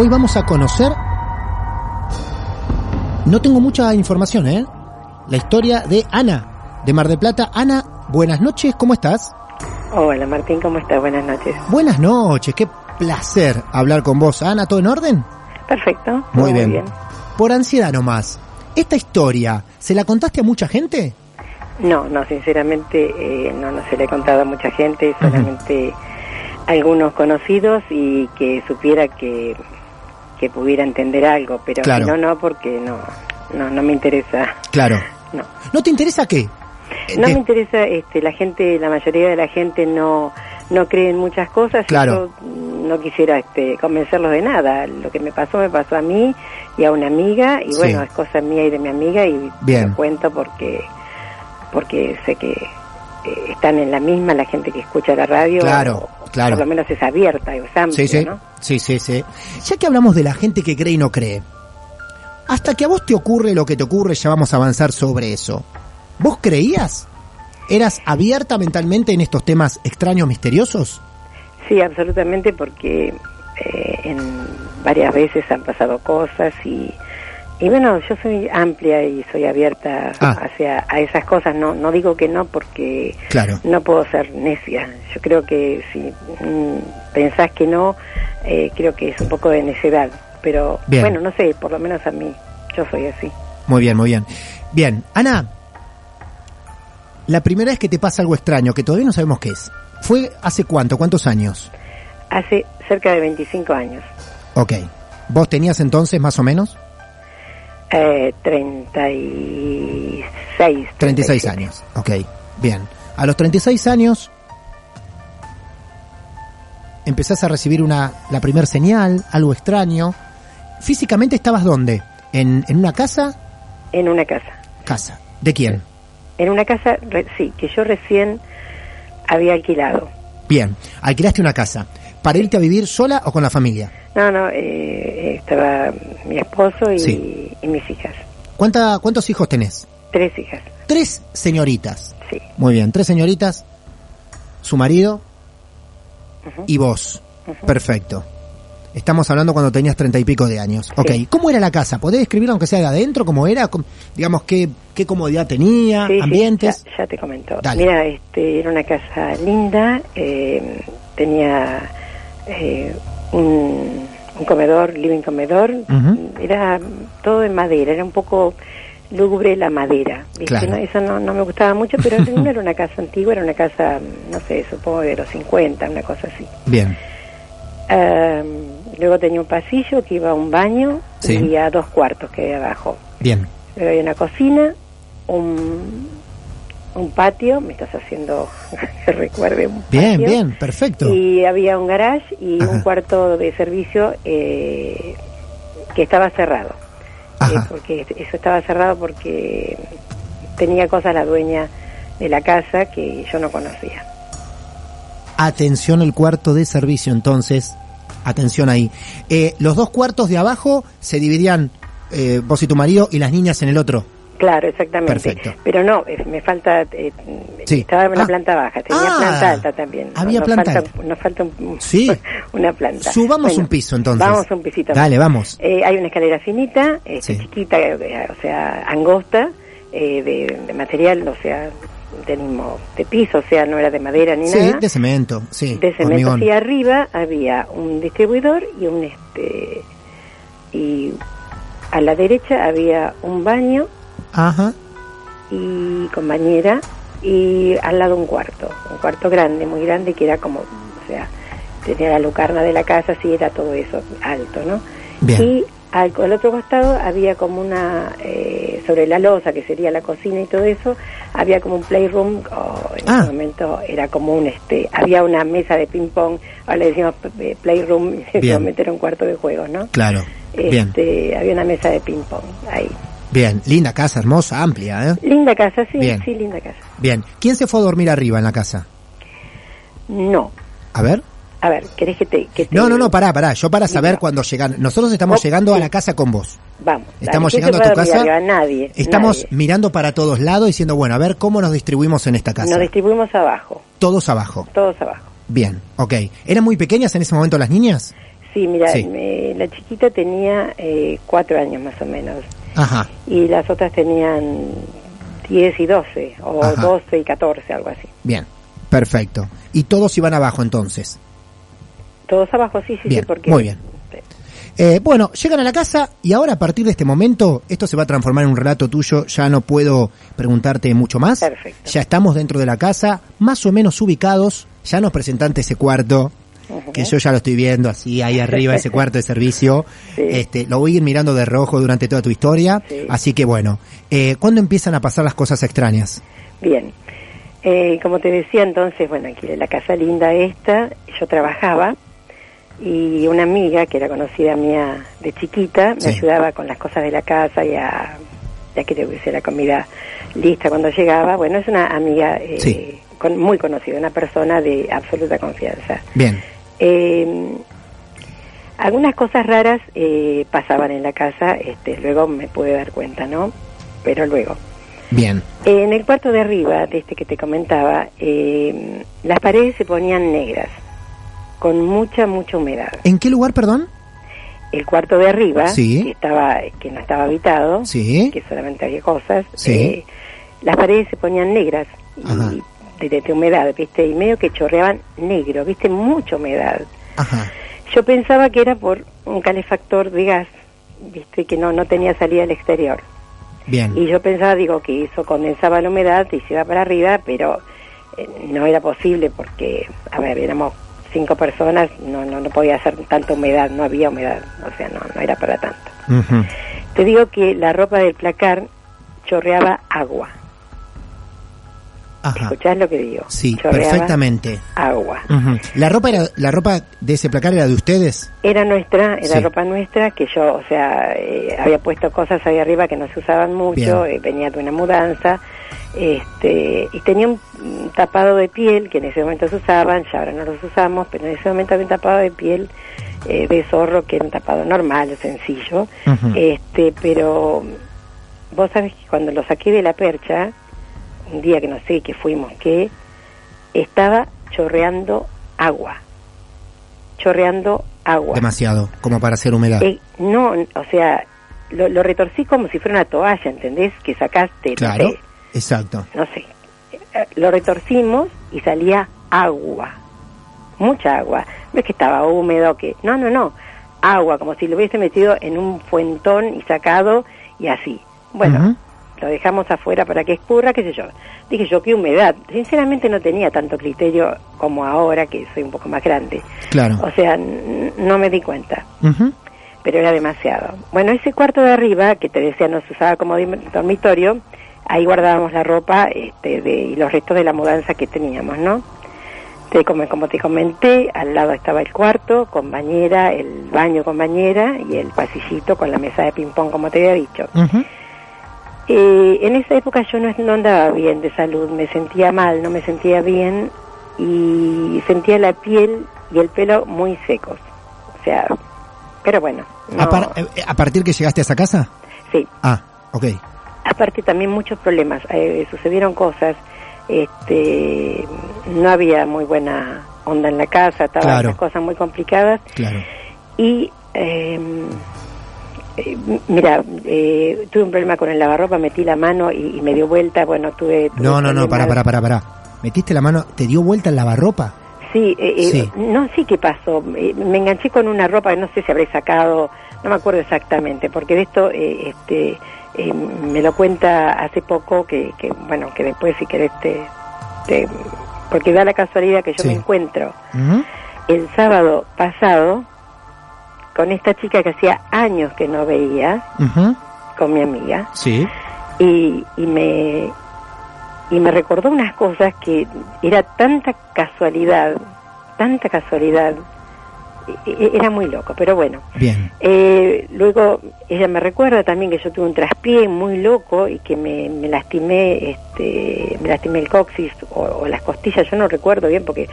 Hoy vamos a conocer. No tengo mucha información, ¿eh? La historia de Ana, de Mar del Plata. Ana, buenas noches, ¿cómo estás? Hola Martín, ¿cómo estás? Buenas noches. Buenas noches, qué placer hablar con vos. Ana, ¿todo en orden? Perfecto. Muy bien. Por ansiedad nomás. ¿Esta historia se la contaste a mucha gente? No, no, sinceramente eh, no, no se le he contado a mucha gente, solamente algunos conocidos y que supiera que, que pudiera entender algo, pero Claro. si no, no, porque no, no, no me interesa. Claro. No. ¿No te interesa qué? Eh, No de- me interesa, este, la gente, la mayoría de la gente no, no cree en muchas cosas. y Claro. yo no quisiera este, convencerlos de nada. Lo que me pasó, me pasó a mí y a una amiga, y Sí. bueno, es cosa mía y de mi amiga, y Bien. lo cuento porque, porque sé que eh, están en la misma la gente que escucha la radio. Claro, o claro. Por lo menos es abierta, es amplia, Sí, sí. ¿no? Sí, sí, sí. Ya que hablamos de la gente que cree y no cree, hasta que a vos te ocurre lo que te ocurre, ya vamos a avanzar sobre eso. ¿Vos creías? ¿Eras abierta mentalmente en estos temas extraños, misteriosos? Sí, absolutamente, porque eh, en varias veces han pasado cosas y, y bueno, yo soy amplia y soy abierta Ah. hacia a esas cosas. No, no digo que no porque Claro. no puedo ser necia. Yo creo que si mm, pensás que no, eh, creo que es un poco de necedad. Pero Bien. bueno, no sé, por lo menos a mí, yo soy así. Muy bien, muy bien. Bien, Ana, la primera vez que te pasa algo extraño, que todavía no sabemos qué es, ¿fue hace cuánto? ¿Cuántos años? Hace cerca de 25 años, Ok. ¿Vos tenías entonces más o menos? Eh, 36. 36 años. Ok, bien. A los 36 años empezás a recibir una la primer señal, algo extraño. Físicamente estabas dónde? ¿En, en una casa? En una casa. Casa. ¿De quién? En una casa, re- sí, que yo recién había alquilado. Bien. Alquilaste una casa. ¿Para irte a vivir sola o con la familia? No, no, eh, estaba mi esposo y, Sí. y mis hijas. ¿Cuánta, ¿Cuántos hijos tenés? Tres hijas, Tres señoritas. sí. Muy bien, tres señoritas, su marido y vos. Perfecto. Estamos hablando cuando tenías treinta y pico de años. Ok, Sí. ¿cómo era la casa? ¿Podés describirla aunque sea de adentro? ¿Cómo era? Digamos, ¿qué, qué comodidad tenía? Sí, ¿Ambientes? ya, ya te comento. Dale. Mira, este, era una casa linda, eh, tenía eh, un, un comedor, living comedor, era todo de madera, era un poco lúgubre la madera, ¿viste? Claro. ¿no? Eso no, no me gustaba mucho, pero no era una casa antigua, era una casa, no sé, supongo de los 50, una cosa así. Bien. Eh, luego tenía un pasillo que iba a un baño Sí. y a dos cuartos que había abajo. Bien. Luego había una cocina, un, un patio, me estás haciendo que recuerde un Bien, patio, bien, perfecto. Y había un garage y Ajá. un cuarto de servicio eh, que estaba cerrado. Eh, porque eso estaba cerrado porque tenía cosas la dueña de la casa que yo no conocía. Atención el cuarto de servicio, entonces. Atención ahí. Eh, los dos cuartos de abajo se dividían eh, vos y tu marido y las niñas en el otro. Claro, exactamente. Perfecto. Pero no, eh, me falta. eh, Sí. Estaba en la Ah. planta baja, tenía Ah. planta alta también. Había nos planta falta, alta. Nos falta un- Sí. una planta. Subamos Bueno, un piso entonces. Vamos un pisito. Dale, vamos. Eh, hay una escalera finita, este, Sí. chiquita, eh, o sea, angosta, eh, de, de material, o sea, del mismo, de piso, o sea, no era de madera ni Sí, nada. de cemento, sí. de cemento. Y arriba había un distribuidor y un este y a la derecha había un baño Ajá. y con bañera y al lado un cuarto, un cuarto grande, muy grande que era como, o sea, tenía la lucarna de la casa, sí era todo eso alto, ¿no? Bien. Y al, al otro costado había como una, eh, sobre la losa, que sería la cocina y todo eso, había como un playroom, o en Ah. ese momento era como un, este, había una mesa de ping pong, ahora le decimos eh, playroom, y Bien. momento era un cuarto de juegos, ¿no? Claro. Bien. Este, había una mesa de ping pong ahí. Bien. Linda casa, hermosa, amplia, ¿eh? Linda casa, sí, Bien. sí, linda casa. Bien. ¿Quién se fue a dormir arriba en la casa? No. A ver. A ver, ¿querés que te...? Que te- No, no, no, pará, pará. Yo para saber cuando llegan. Nosotros estamos Oh, llegando a la casa con vos. Vamos. Estamos ¿quién llegando a tu casa. arriba? Nadie. Estamos nadie. mirando para todos lados diciendo, bueno, a ver cómo nos distribuimos en esta casa. Nos distribuimos abajo, Todos abajo. todos abajo. Bien, ok. ¿Eran muy pequeñas en ese momento las niñas? Sí, mira, Sí. me- la chiquita tenía eh, cuatro años más o menos Ajá. y las otras tenían 10 y 12 o Ajá. 12 y 14, algo así. Bien. Perfecto. Y todos iban abajo entonces. Todos abajo, sí, sí, Bien, sí, porque... muy bien. Eh, bueno, llegan a la casa y ahora a partir de este momento esto se va a transformar en un relato tuyo. Ya no puedo preguntarte mucho más. Perfecto. Ya estamos dentro de la casa, más o menos ubicados. Ya nos presentaste ese cuarto, Que yo ya lo estoy viendo así ahí arriba, ese cuarto de servicio. Sí. Este, lo voy a ir mirando de rojo durante toda tu historia. Sí. Así que bueno, eh, ¿cuándo empiezan a pasar las cosas extrañas? Bien. Eh, como te decía entonces, bueno, aquí la casa linda esta, yo trabajaba y una amiga que era conocida mía de chiquita me Sí. ayudaba con las cosas de la casa y a, ya que tuviese la comida lista cuando llegaba. Bueno, es una amiga eh, Sí. con- muy conocida, una persona de absoluta confianza. Bien, Eh, algunas cosas raras eh, pasaban en la casa, este, luego me pude dar cuenta, ¿no? Pero luego. bien. En el cuarto de arriba, de este que te comentaba, eh, las paredes se ponían negras, con mucha, mucha humedad. ¿En qué lugar, perdón? El cuarto de arriba, Sí. que, estaba, que no estaba habitado, Sí. que solamente había cosas, Sí. eh, las paredes se ponían negras Ajá. De, de humedad, ¿viste? Y medio que chorreaban negro, ¿viste? Mucha humedad. Ajá. Yo pensaba que era por un calefactor de gas, ¿viste? Que no, no tenía salida al exterior. Bien. Y yo pensaba, digo, que eso condensaba la humedad y se iba para arriba, pero eh, no era posible porque, a ver, éramos cinco personas, no, no, no podía hacer tanta humedad, no había humedad, o sea, no, no era para tanto. Te digo que la ropa del placar chorreaba agua. Ajá. ¿Escuchás lo que digo? Sí, Chorreaba perfectamente. Agua. La ropa era, la ropa de ese placar era de ustedes. Era nuestra, era Sí. ropa nuestra, que yo, o sea, eh, había puesto cosas ahí arriba que no se usaban mucho, eh, venía de una mudanza, este, y tenía un tapado de piel que en ese momento se usaban, ya ahora no los usamos, pero en ese momento había un tapado de piel eh, de zorro que era un tapado normal, sencillo, este, pero vos sabés que cuando lo saqué de la percha, un día que no sé qué fuimos, que estaba chorreando agua, chorreando agua. Demasiado, como para hacer humedad. Eh, no, o sea, lo, lo retorcí como si fuera una toalla, ¿entendés? Que sacaste, no claro, sé, exacto. no sé. Eh, Lo retorcimos y salía agua, mucha agua. No es que estaba húmedo, que no, no, no, agua, como si lo hubiese metido en un fuentón y sacado y así. Bueno. Lo dejamos afuera para que escurra, qué sé yo. Dije yo, qué humedad. Sinceramente no tenía tanto criterio como ahora, que soy un poco más grande. Claro. O sea, no me di cuenta pero era demasiado. Bueno, ese cuarto de arriba, que te decía no se usaba como dormitorio, ahí guardábamos la ropa este, de, y los restos de la mudanza que teníamos, ¿no? Te, como, como te comenté, al lado estaba el cuarto con bañera, el baño con bañera y el pasillito con la mesa de ping-pong, como te había dicho. Ujú. Eh, en esa época yo no, no andaba bien de salud, me sentía mal, no me sentía bien y sentía la piel y el pelo muy secos. O sea, pero bueno. A, par- eh, a partir que llegaste a esa casa? Sí, Ah, ok. aparte también muchos problemas, eh, sucedieron cosas, este, no había muy buena onda en la casa, estaban Claro. las cosas muy complicadas Claro. y eh, eh, mira, eh, tuve un problema con el lavarropa, metí la mano y, y me dio vuelta, bueno, tuve... tuve No, no, no, para, para, para, para. Metiste la mano, te dio vuelta el lavarropa. Sí, eh, eh, Sí. no sé qué pasó. Eh, me enganché con una ropa no sé si habré sacado, no me acuerdo exactamente, porque de esto eh, este, me lo cuenta hace poco, que, que, bueno, que después si querés te, te- Porque da la casualidad que yo Sí. me encuentro el sábado pasado con esta chica que hacía años que no veía, con mi amiga, Sí. y, y me y me recordó unas cosas que era tanta casualidad, tanta casualidad, era muy loco, pero bueno. Bien. Eh, luego ella me recuerda también que yo tuve un traspié muy loco y que me, me lastimé, este, me lastimé el coxis o, o las costillas, yo no recuerdo bien porque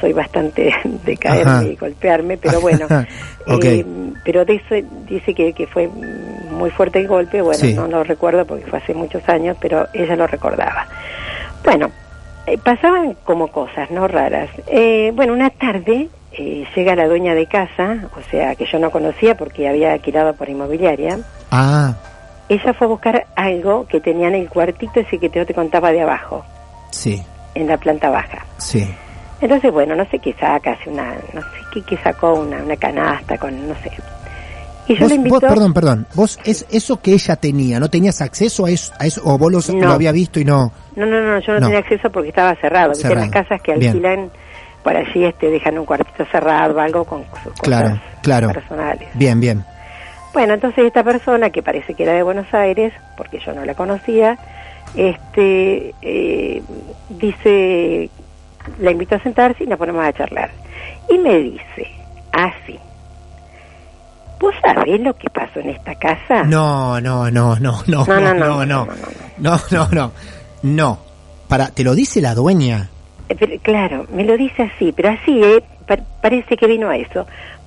soy bastante de caerme Ajá. y golpearme, pero bueno, Ok. eh, pero de eso dice que, que fue muy fuerte el golpe, bueno, Sí. no lo recuerdo porque fue hace muchos años, pero ella lo recordaba. Bueno, eh, pasaban como cosas, ¿no? Raras. Eh, bueno, una tarde eh, llega la dueña de casa, o sea, que yo no conocía porque había alquilado por inmobiliaria. Ah, Ella fue a buscar algo que tenía en el cuartito ese que yo te contaba de abajo, sí, en la planta baja. sí. Entonces, bueno, no sé qué saca, hace una, no sé qué, qué sacó, una, una canasta con, no sé. Y yo Vos, le invito... vos, perdón, perdón. Vos, es eso que ella tenía, ¿no tenías acceso a eso, a eso o vos los- No. lo había visto y no? No, no, no, yo no, No. tenía acceso porque estaba cerrado. Cerrado. las casas que Bien. Por allí este, dejan un cuartito cerrado, algo con sus cosas Claro, claro. personales. Bien, bien. Bueno, entonces esta persona, que parece que era de Buenos Aires, porque yo no la conocía, este, eh, dice, la invito a sentarse y nos ponemos a charlar. Y me dice, así, ¿vos sabés lo que pasó en esta casa? No, no, no, no, no, No, no, no, no, no, no, no, no, no, no. Para, te lo dice la dueña. Eh, pero, claro, me lo dice así, pero así, ¿eh? Pa- parece que vino a eso.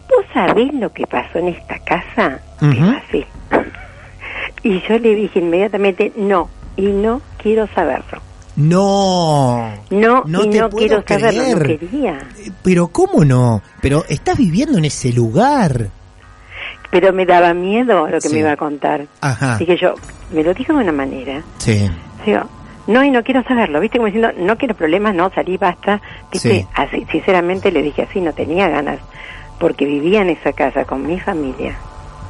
¿Vos sabés lo que pasó en esta casa? Ujú. Pero así. y yo le dije inmediatamente, no, y no quiero saberlo. No. No, No y te no puedo quiero saberlo, no quería. Eh, Pero ¿cómo no? Pero estás viviendo en ese lugar. Pero me daba miedo lo que Sí. me iba a contar. Ajá. Así que yo, me lo dijo de una manera. Sí. Digo, no, y no quiero saberlo, ¿viste? Como diciendo, no quiero problemas, no, salí, basta. ¿Viste? Sí. Así, sinceramente le dije así, no tenía ganas, porque vivía en esa casa con mi familia,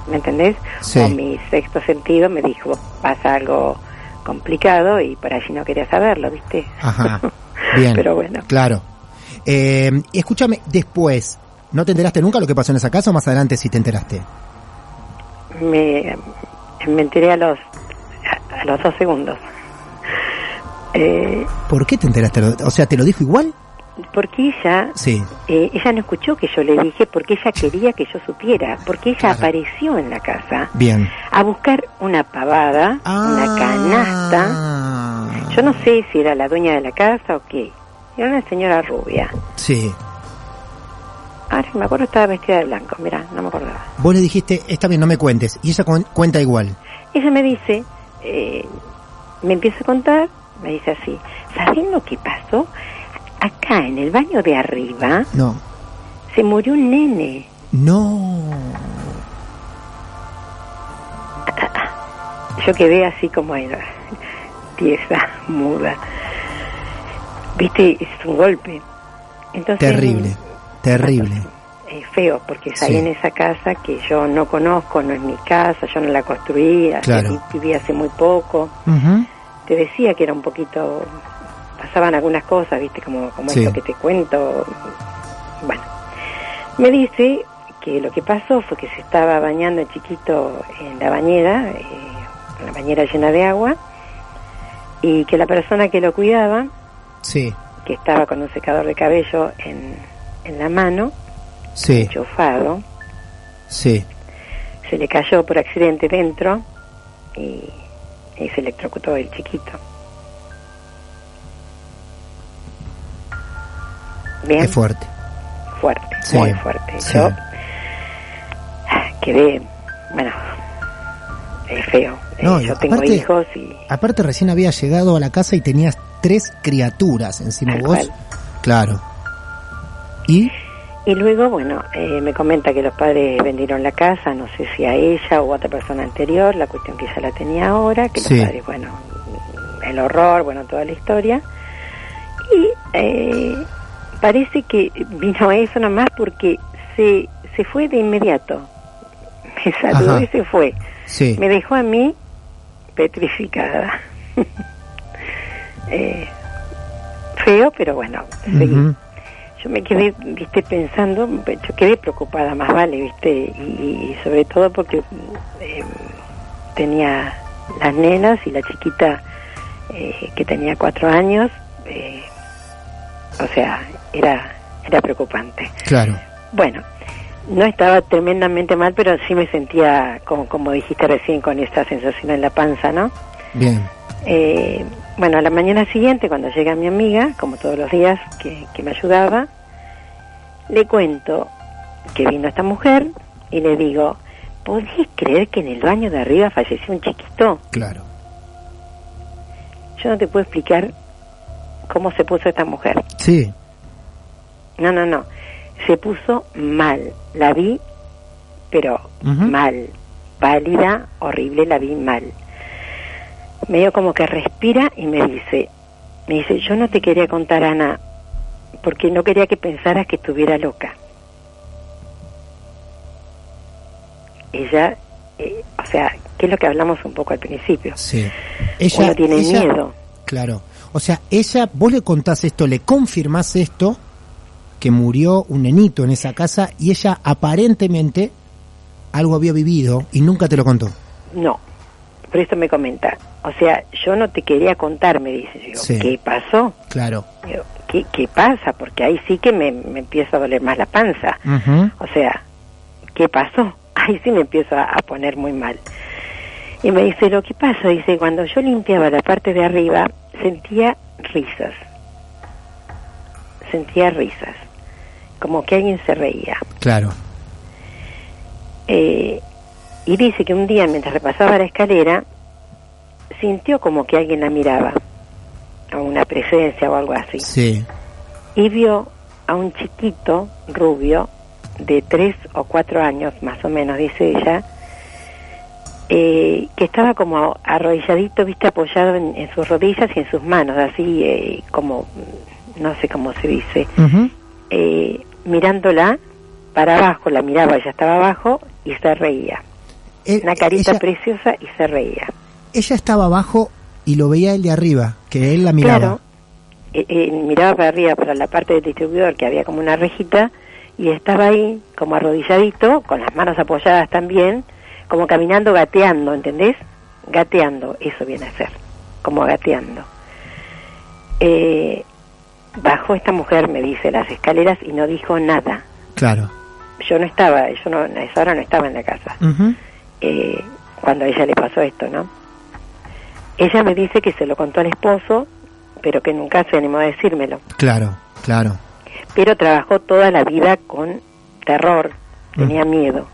¿me entendés? Sí. O mi sexto sentido me dijo, pasa algo complicado y por allí no quería saberlo, ¿viste? Ajá. Bien. Pero bueno, Claro. Eh, y escúchame, después, ¿no te enteraste nunca lo que pasó en esa casa o más adelante sí te enteraste? me, me enteré a los, a, a los dos segundos. Eh, ¿Por qué te enteraste? O sea, ¿te lo dijo igual? porque ella Sí. Eh, ella no escuchó que yo le dije porque ella quería que yo supiera, porque ella Claro. apareció en la casa Bien. a buscar una pavada, una Ah. canasta. Yo no sé si era la dueña de la casa o qué. Era una señora rubia. Sí. Ahora me acuerdo estaba vestida de blanco, mira, no me acordaba. Vos le dijiste, está bien, no me cuentes. Y ella cu- cuenta igual. Ella me dice, eh, me empieza a contar, me dice así, ¿saben lo que pasó? Acá en el baño de arriba No. se murió un nene. No. Yo quedé así como era, tiesa, muda. Viste, es un golpe. Entonces, Terrible, terrible. eh, feo, porque es ahí Sí. en esa casa que yo no conozco, no es mi casa, yo no la construí, Claro. viví hace muy poco. Ujú. Te decía que era un poquito, pasaban algunas cosas, viste, como, como Sí. esto que te cuento. Bueno, me dice que lo que pasó fue que se estaba bañando el chiquito en la bañera, eh, en la bañera llena de agua, y que la persona que lo cuidaba, Sí, que estaba con un secador de cabello en, en la mano, sí, enchufado, sí. se le cayó por accidente dentro y, y se electrocutó el chiquito. Bien, Es fuerte. fuerte, Sí, muy fuerte. sí. Yo quedé, bueno, es feo. Eh, No, yo tengo aparte- hijos y Aparte recién había llegado a la casa y tenías tres criaturas encima Tal vos. cual. Claro. ¿Y? Y luego, bueno, eh, me comenta que los padres vendieron la casa, no sé si a ella o a otra persona anterior, la cuestión que ella la tenía ahora, que Sí. los padres, bueno, el horror, bueno, toda la historia. Y eh, parece que vino eso nomás porque se, se fue de inmediato. Me saludó Ajá. y se fue. Sí. Me dejó a mí petrificada. Eh, feo, pero bueno, seguí. Yo me quedé, viste, pensando, yo quedé preocupada, más vale, viste, y, y sobre todo porque eh, tenía las nenas y la chiquita eh, que tenía cuatro años, eh, o sea, era, era preocupante. Claro. Bueno, no estaba tremendamente mal, pero sí me sentía, como, como dijiste recién, con esta sensación en la panza, ¿no? Bien. Eh, bueno, a la mañana siguiente, cuando llega mi amiga, como todos los días que, que me ayudaba, le cuento que vino esta mujer y le digo, ¿podés creer que en el baño de arriba falleció un chiquito? Claro. Yo no te puedo explicar cómo se puso esta mujer. Sí. No, no, no. Se puso mal. La vi, pero mal. Pálida, horrible, la vi mal. Medio como que respira y me dice, me dice, yo no te quería contar, Ana, porque no quería que pensaras que estuviera loca. Ella, eh, o sea, ¿qué es lo que hablamos un poco al principio? Sí. Uno tiene ella- miedo. Claro. O sea, ella, vos le contás esto, le confirmás esto, que murió un nenito en esa casa y ella aparentemente algo había vivido y nunca te lo contó. No, por eso me comenta. O sea, yo no te quería contar, me dice. Yo, Sí. ¿qué pasó? Claro. Digo, ¿qué, ¿Qué pasa? Porque ahí sí que me, me empieza a doler más la panza. O sea, ¿qué pasó? Ahí sí me empiezo a, a poner muy mal. Y me dice, lo que pasa, dice, cuando yo limpiaba la parte de arriba, sentía risas. Sentía risas. Como que alguien se reía. Claro. Eh, y dice que un día mientras repasaba la escalera, sintió como que alguien la miraba, o una presencia o algo así. Sí. Y vio a un chiquito rubio de tres o cuatro años, más o menos, dice ella, eh, que estaba como arrodilladito, viste, apoyado en, en sus rodillas y en sus manos, así eh, como, no sé cómo se dice, eh, mirándola para abajo, la miraba, ella estaba abajo y se reía. Eh, Una carita ella, preciosa y se reía. ella estaba abajo y lo veía él de arriba, que él la miraba. Claro, eh, eh, miraba para arriba, para la parte del distribuidor, que había como una rejita, y estaba ahí como arrodilladito, con las manos apoyadas también, como caminando, gateando, ¿entendés? Gateando, eso viene a ser, como gateando. Eh, bajó esta mujer, me dice, las escaleras y no dijo nada. Claro. Yo no estaba, yo no, a esa hora no estaba en la casa. Ujú. Eh, cuando a ella le pasó esto, ¿no? Ella me dice que se lo contó al esposo, pero que nunca se animó a decírmelo. Claro, claro. Pero trabajó toda la vida con terror, tenía miedo.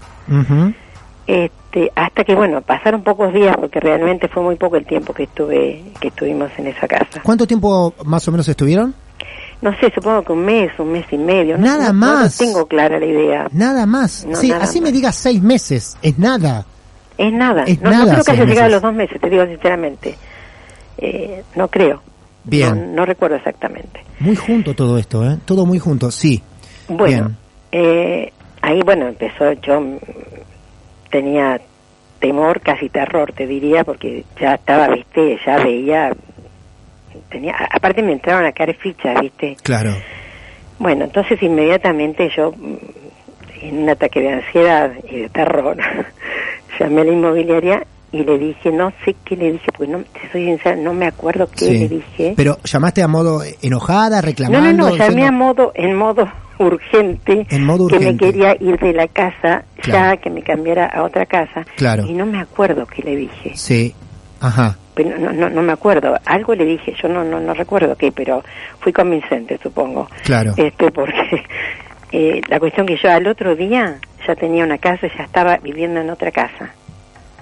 Este, hasta que bueno, pasaron pocos días porque realmente fue muy poco el tiempo que estuve que estuvimos en esa casa. ¿Cuánto tiempo más o menos estuvieron? no sé, supongo que un mes, un mes y medio. no- Nada no- no más. tengo clara la idea. Nada más. No, sí, nada así me digas seis meses. Es nada. Es nada. Es no, nada, no creo que haya llegado a los dos meses, te digo sinceramente. Eh, no creo. Bien. No, no recuerdo exactamente. Muy junto todo esto, ¿eh? Todo muy junto, sí. Bueno, eh, ahí bueno, empezó, yo tenía temor, casi terror, te diría, porque ya estaba, viste, ya veía, tenía, aparte me entraron a caer fichas, viste. Claro. Bueno, entonces inmediatamente yo, en un ataque de ansiedad y de terror, llamé a la inmobiliaria y le dije, no sé qué le dije, porque no, te soy sincera, no me acuerdo qué Sí. le dije. Pero llamaste a modo enojada, No, reclamando. no, no, llamé diciendo- a modo, en modo urgente, En modo que me urgente. quería ir de la casa, Claro. ya que me cambiara a otra casa, Claro. y no me acuerdo qué le dije, Sí. Ajá. pero no, no, no me acuerdo, algo le dije, yo no, no, no recuerdo qué, pero fui convincente, supongo, Claro. este, porque eh, la cuestión que yo al otro día ya tenía una casa, ya estaba viviendo en otra casa,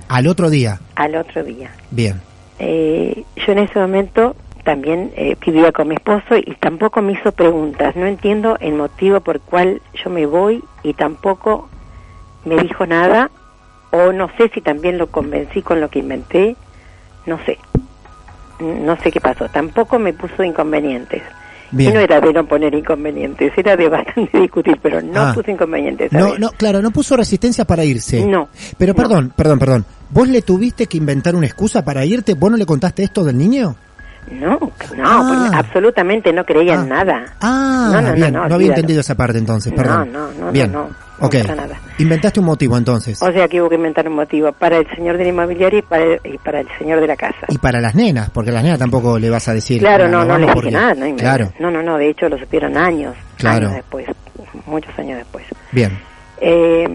Al otro día. al otro día. Bien. Eh, yo en ese momento también eh, vivía con mi esposo y tampoco me hizo preguntas. No entiendo el motivo por cual yo me voy y tampoco me dijo nada o no sé si también lo convencí con lo que inventé. No sé. No sé qué pasó. Tampoco me puso inconvenientes. Bien. Y no era de no poner inconvenientes, era de bastante discutir, pero no Ah. puso inconvenientes. No, ¿sabes? no, claro, no puso resistencia para irse. No. Pero No. perdón, perdón, perdón. ¿Vos le tuviste que inventar una excusa para irte? ¿Vos no le contaste esto del niño? No, no, Ah. porque absolutamente no creía Ah. en nada. Ah, No, no, bien, no, había entendido esa parte entonces, perdón. no, no, no, bien. no, no ok. pasa nada. Inventaste un motivo entonces. O sea que hubo que inventar un motivo para el señor de la inmobiliaria y para el, y para el señor de la casa. Y para las nenas, porque a las nenas tampoco le vas a decir. claro, no, no vamos les dije porque- nada. No, Claro, no, no, no, de hecho lo supieron años, Claro. años después, muchos años después. bien. Eh,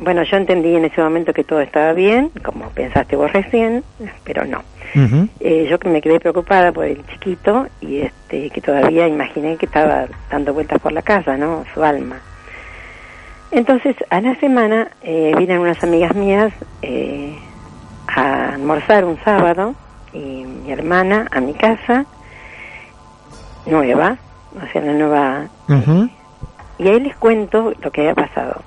bueno, yo entendí en ese momento que todo estaba bien, como pensaste vos recién, pero no. Ujú. Eh, yo que me quedé preocupada por el chiquito y este que todavía imaginé que estaba dando vueltas por la casa, ¿no? Su alma. Entonces, a la semana eh, vienen unas amigas mías eh, a almorzar un sábado y mi hermana a mi casa, nueva, o sea, la nueva... Y ahí les cuento lo que había pasado.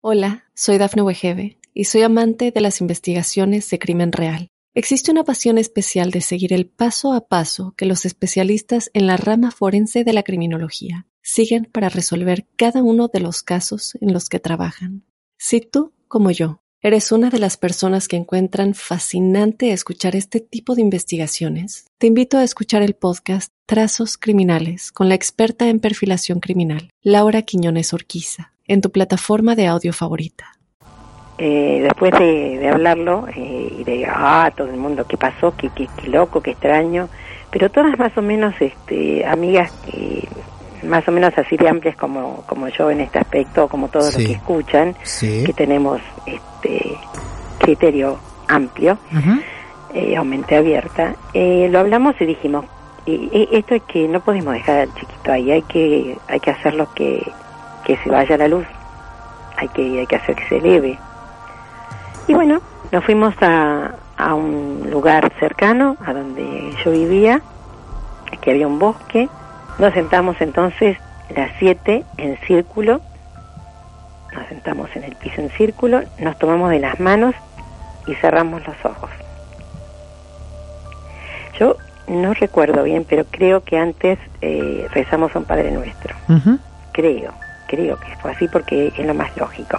Hola, soy Dafne Wegebe y soy amante de las investigaciones de crimen real. Existe una pasión especial de seguir el paso a paso que los especialistas en la rama forense de la criminología siguen para resolver cada uno de los casos en los que trabajan. Si tú, como yo, eres una de las personas que encuentran fascinante escuchar este tipo de investigaciones, te invito a escuchar el podcast Trazos Criminales con la experta en perfilación criminal, Laura Quiñones Orquiza, en tu plataforma de audio favorita. Eh, después de, hablarlo eh, y de, ah, todo el mundo, ¿qué pasó? ¿Qué, qué, qué loco, qué extraño? Pero todas más o menos este, amigas que más o menos así de amplias como, como yo en este aspecto, como todos Sí. los que escuchan, Sí. que tenemos este criterio amplio, Ujú. eh, o mente abierta, eh, lo hablamos y dijimos, eh, esto es que no podemos dejar al chiquito ahí, hay que, hay que hacerlo que, que se vaya la luz, hay que, hay que hacer que se eleve. Y bueno, nos fuimos a, a un lugar cercano a donde yo vivía, que había un bosque, nos sentamos entonces las siete en círculo, nos sentamos en el piso en círculo, nos tomamos de las manos y cerramos los ojos. Yo no recuerdo bien, pero creo que antes eh, rezamos a un Padre Nuestro. Creo, creo que fue así porque es lo más lógico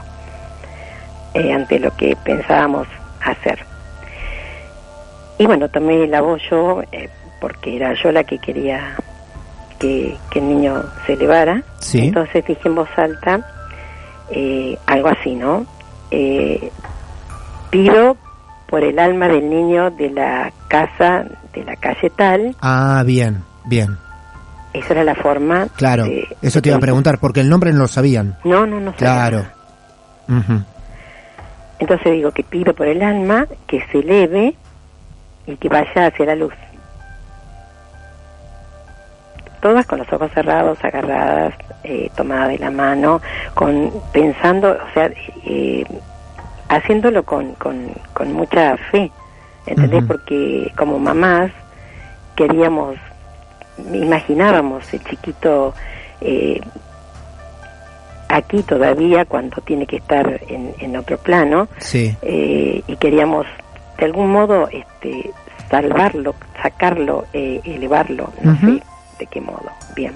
eh, ante lo que pensábamos hacer. Y bueno, tomé la voz yo eh, porque era yo la que quería que, que el niño se elevara. Sí. Entonces dije en voz alta eh, algo así, ¿no? Eh, pido por el alma del niño de la casa de la calle tal. Ah, bien, bien. Esa era la forma. Claro, de- eso te iba a preguntar, porque el nombre no lo sabían. No, no, no. Claro. Entonces digo que pido por el alma que se eleve y que vaya hacia la luz. Todas con los ojos cerrados, agarradas, eh, tomadas de la mano, con pensando, o sea, eh, haciéndolo con, con, con mucha fe, ¿entendés? Porque como mamás queríamos imaginábamos el chiquito eh, aquí todavía cuando tiene que estar en, en otro plano Sí. eh, y queríamos de algún modo este, salvarlo, sacarlo, eh, elevarlo, no sé de qué modo. Bien.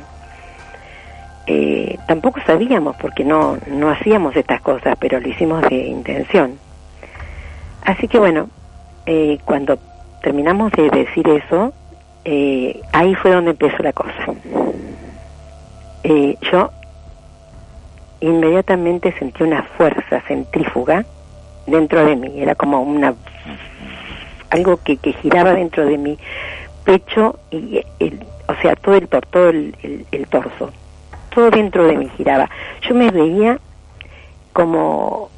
Eh, tampoco sabíamos porque no, no hacíamos estas cosas, pero lo hicimos de intención. Así que bueno, eh, cuando terminamos de decir eso, eh, ahí fue donde empezó la cosa. Eh, yo inmediatamente sentí una fuerza centrífuga dentro de mí, era como una algo que, que giraba dentro de mi pecho y el, sea todo el tor- todo el, el- el torso todo dentro de mí giraba yo me veía como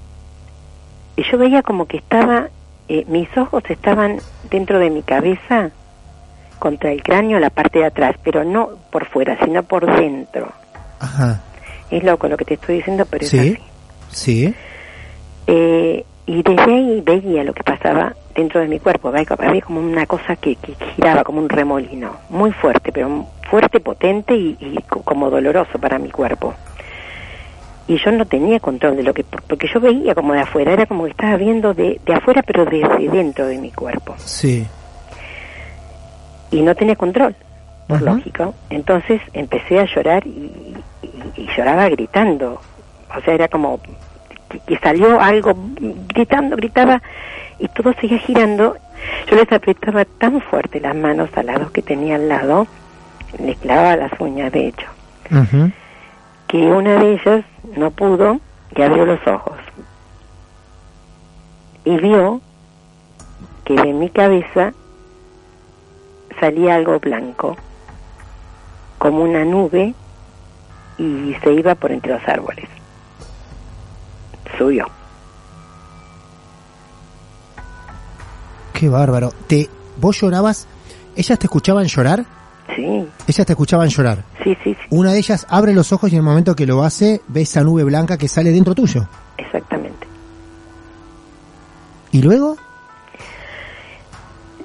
yo veía como que estaba eh, mis ojos estaban dentro de mi cabeza contra el cráneo la parte de atrás pero no por fuera sino por dentro Ajá. es loco lo que te estoy diciendo pero es Sí. así Sí. eh, y desde ahí veía lo que pasaba dentro de mi cuerpo. Había como una cosa que, que giraba como un remolino, muy fuerte, pero fuerte, potente y, y co- como doloroso para mi cuerpo. Y yo no tenía control de lo que, porque yo veía como de afuera, era como que estaba viendo de, de afuera, pero desde dentro de mi cuerpo. Sí. Y no tenía control, por lógico. Entonces empecé a llorar y, y- y lloraba gritando. O sea, era como que, que salió algo gritando, gritaba y todo seguía girando. Yo les apretaba tan fuerte las manos a las dos que tenía al lado, les clavaba las uñas, de hecho, que una de ellas no pudo y abrió los ojos. Y vio que de mi cabeza salía algo blanco, como una nube, y se iba por entre los árboles. Subió. Qué bárbaro. Te, ¿Vos llorabas? ¿Ellas te escuchaban llorar? Sí, Ellas te escuchaban llorar. sí, sí, sí, Una de ellas abre los ojos y en el momento que lo hace, ve esa nube blanca que sale dentro tuyo. exactamente. ¿Y luego?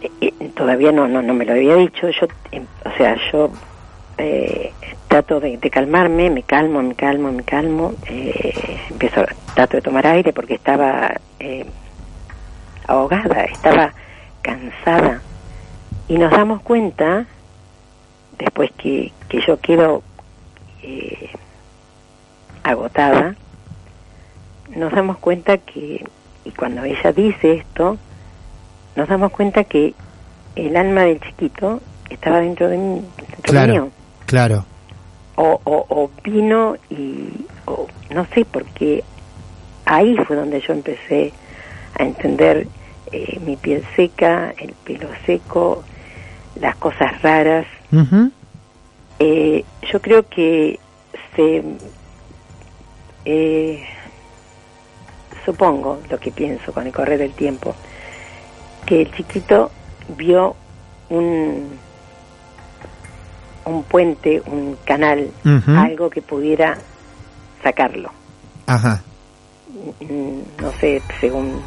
Eh, eh, todavía no, no, no me lo había dicho. Yo, eh, o sea, yo eh, trato de, de calmarme, me calmo, me calmo, me calmo. Eh, empiezo, trato de tomar aire porque estaba eh, ahogada, estaba cansada. Y nos damos cuenta, después que, que yo quedo eh, agotada, nos damos cuenta que, y cuando ella dice esto, nos damos cuenta que el alma del chiquito estaba dentro de mí, dentro Claro. mío. Claro. O, o, o vino y, o, no sé, porque ahí fue donde yo empecé a entender eh, mi piel seca, el pelo seco, las cosas raras. Eh, yo creo que se eh, supongo lo que pienso con el correr del tiempo que el chiquito vio un un puente un canal algo que pudiera sacarlo Ajá. Mm, no sé según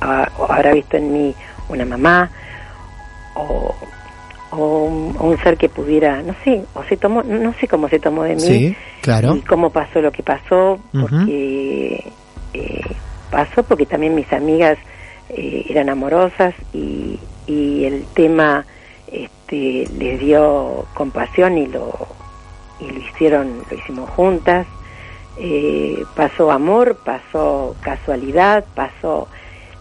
habrá visto en mí una mamá o, o un, ser que pudiera no sé o se tomó no sé cómo se tomó de mí Sí, claro. y cómo pasó lo que pasó porque eh, pasó porque también mis amigas eh, eran amorosas y, y el tema este les dio compasión y lo y lo hicieron lo hicimos juntas Eh, pasó amor pasó casualidad pasó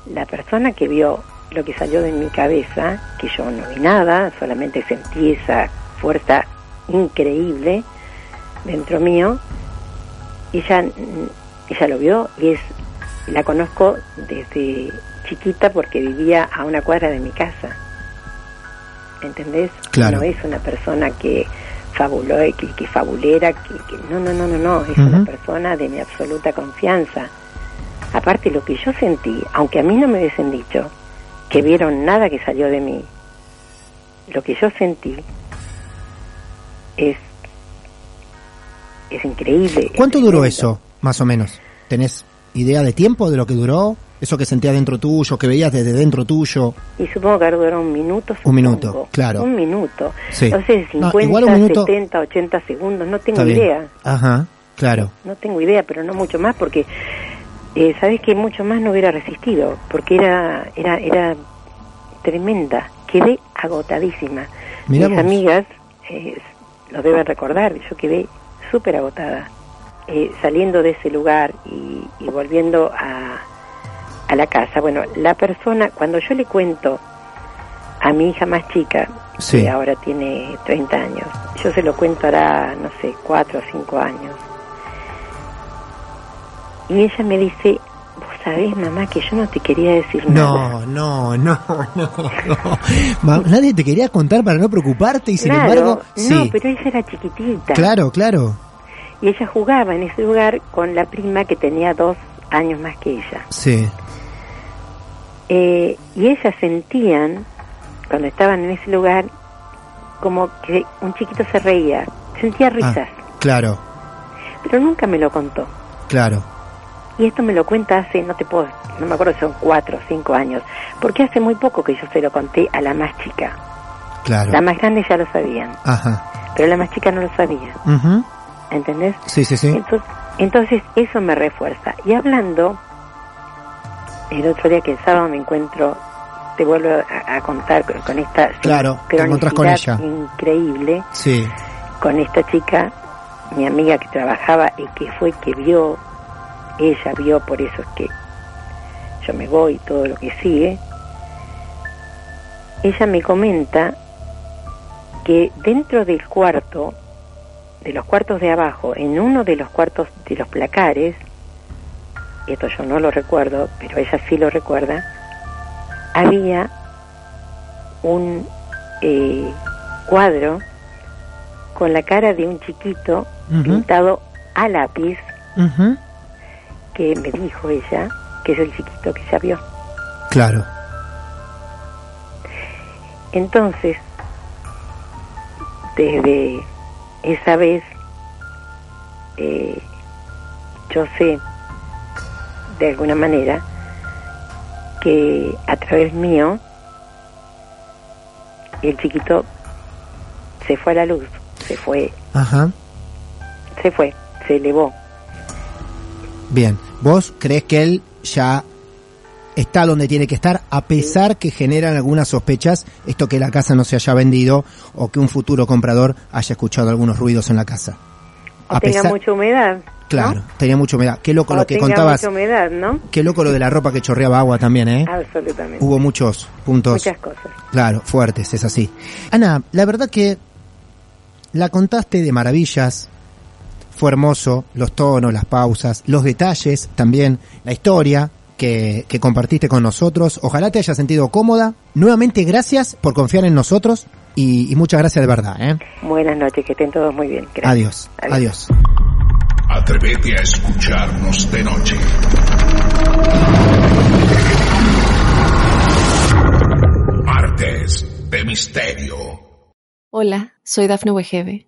la persona que vio lo que salió de mi cabeza que yo no vi nada solamente sentí esa fuerza increíble dentro mío ella ella lo vio y es la conozco desde chiquita porque vivía a una cuadra de mi casa ¿entendés? Claro. no es una persona que fabuló que, que fabulera que, que- no no no no no es una persona de mi absoluta confianza aparte lo que yo sentí aunque a mí no me hubiesen dicho que vieron nada que salió de mí lo que yo sentí es es increíble ¿Cuánto es duró eso, más o menos? ¿Tenés idea de tiempo de lo que duró? Eso que sentías dentro tuyo, que veías desde dentro tuyo. Y supongo que duró un minuto. Un minuto, claro. Un minuto. Sí. No sé, No, 50, igual un minuto- 70, 80 segundos, no tengo idea. Ajá, claro. No tengo idea, pero no mucho más porque eh, sabes que mucho más no hubiera resistido, porque era era era tremenda. Quedé agotadísima. Mirá Mis vos. amigas eh, lo deben recordar, yo quedé súper agotada. Eh, saliendo de ese lugar y, y volviendo a, a la casa. Bueno, la persona, cuando yo le cuento a mi hija más chica, Sí. que ahora tiene 30 años, yo se lo cuento hará, no sé, 4 o 5 años. Y ella me dice, vos sabés, mamá, que yo no te quería decir nada. No, no, no, no, no. Nadie te quería contar para no preocuparte y sin embargo, no, sí. pero ella era chiquitita. Claro, claro. Y ella jugaba en ese lugar con la prima que tenía dos años más que ella. Sí. Eh, y ellas sentían, cuando estaban en ese lugar, como que un chiquito se reía, sentía risas, Ah, claro, pero nunca me lo contó. claro. Y esto me lo cuenta hace, no te puedo, no me acuerdo si son cuatro o cinco años, porque hace muy poco que yo se lo conté a la más chica. Claro. La más grande ya lo sabían, Ajá. pero la más chica no lo sabía, Ujú. ¿entendés? Sí, sí, sí. Entonces, entonces eso me refuerza. Y hablando, el otro día que el sábado me encuentro, te vuelvo a, a contar con, con esta Claro, te con ella. increíble, Sí. con esta chica, mi amiga que trabajaba y que fue que vio, ella vio, por eso es que yo me voy y todo lo que sigue, ella me comenta que dentro del cuarto, de los cuartos de abajo, en uno de los cuartos de los placares, esto yo no lo recuerdo, pero ella sí lo recuerda, había un eh, cuadro con la cara de un chiquito pintado a lápiz. Que me dijo ella que es el chiquito que ella vio. Claro. Entonces, desde esa vez, eh, yo sé, de alguna manera, que a través mío, el chiquito se fue a la luz, se fue, Ajá. se fue, se elevó. Bien. ¿Vos crees que él ya está donde tiene que estar a pesar que generan algunas sospechas esto que la casa no se haya vendido o que un futuro comprador haya escuchado algunos ruidos en la casa? O A tenga pesar- mucha humedad. ¿no? Claro, tenía mucha humedad. Qué loco O lo que tenga contabas. mucha humedad, ¿no? Qué loco lo de la ropa que chorreaba agua también, ¿eh? Absolutamente. Hubo muchos puntos. Muchas cosas. Claro, fuertes, es así. Ana, la verdad que la contaste de maravillas. Fue hermoso, los tonos, las pausas, los detalles también, la historia que, que compartiste con nosotros. Ojalá te hayas sentido cómoda. Nuevamente, gracias por confiar en nosotros y, y muchas gracias de verdad. ¿eh? Buenas noches, que estén todos muy bien. Gracias. Adiós, adiós. Atrévete a escucharnos de noche. Martes de Misterio. Hola, soy Dafne Wegebe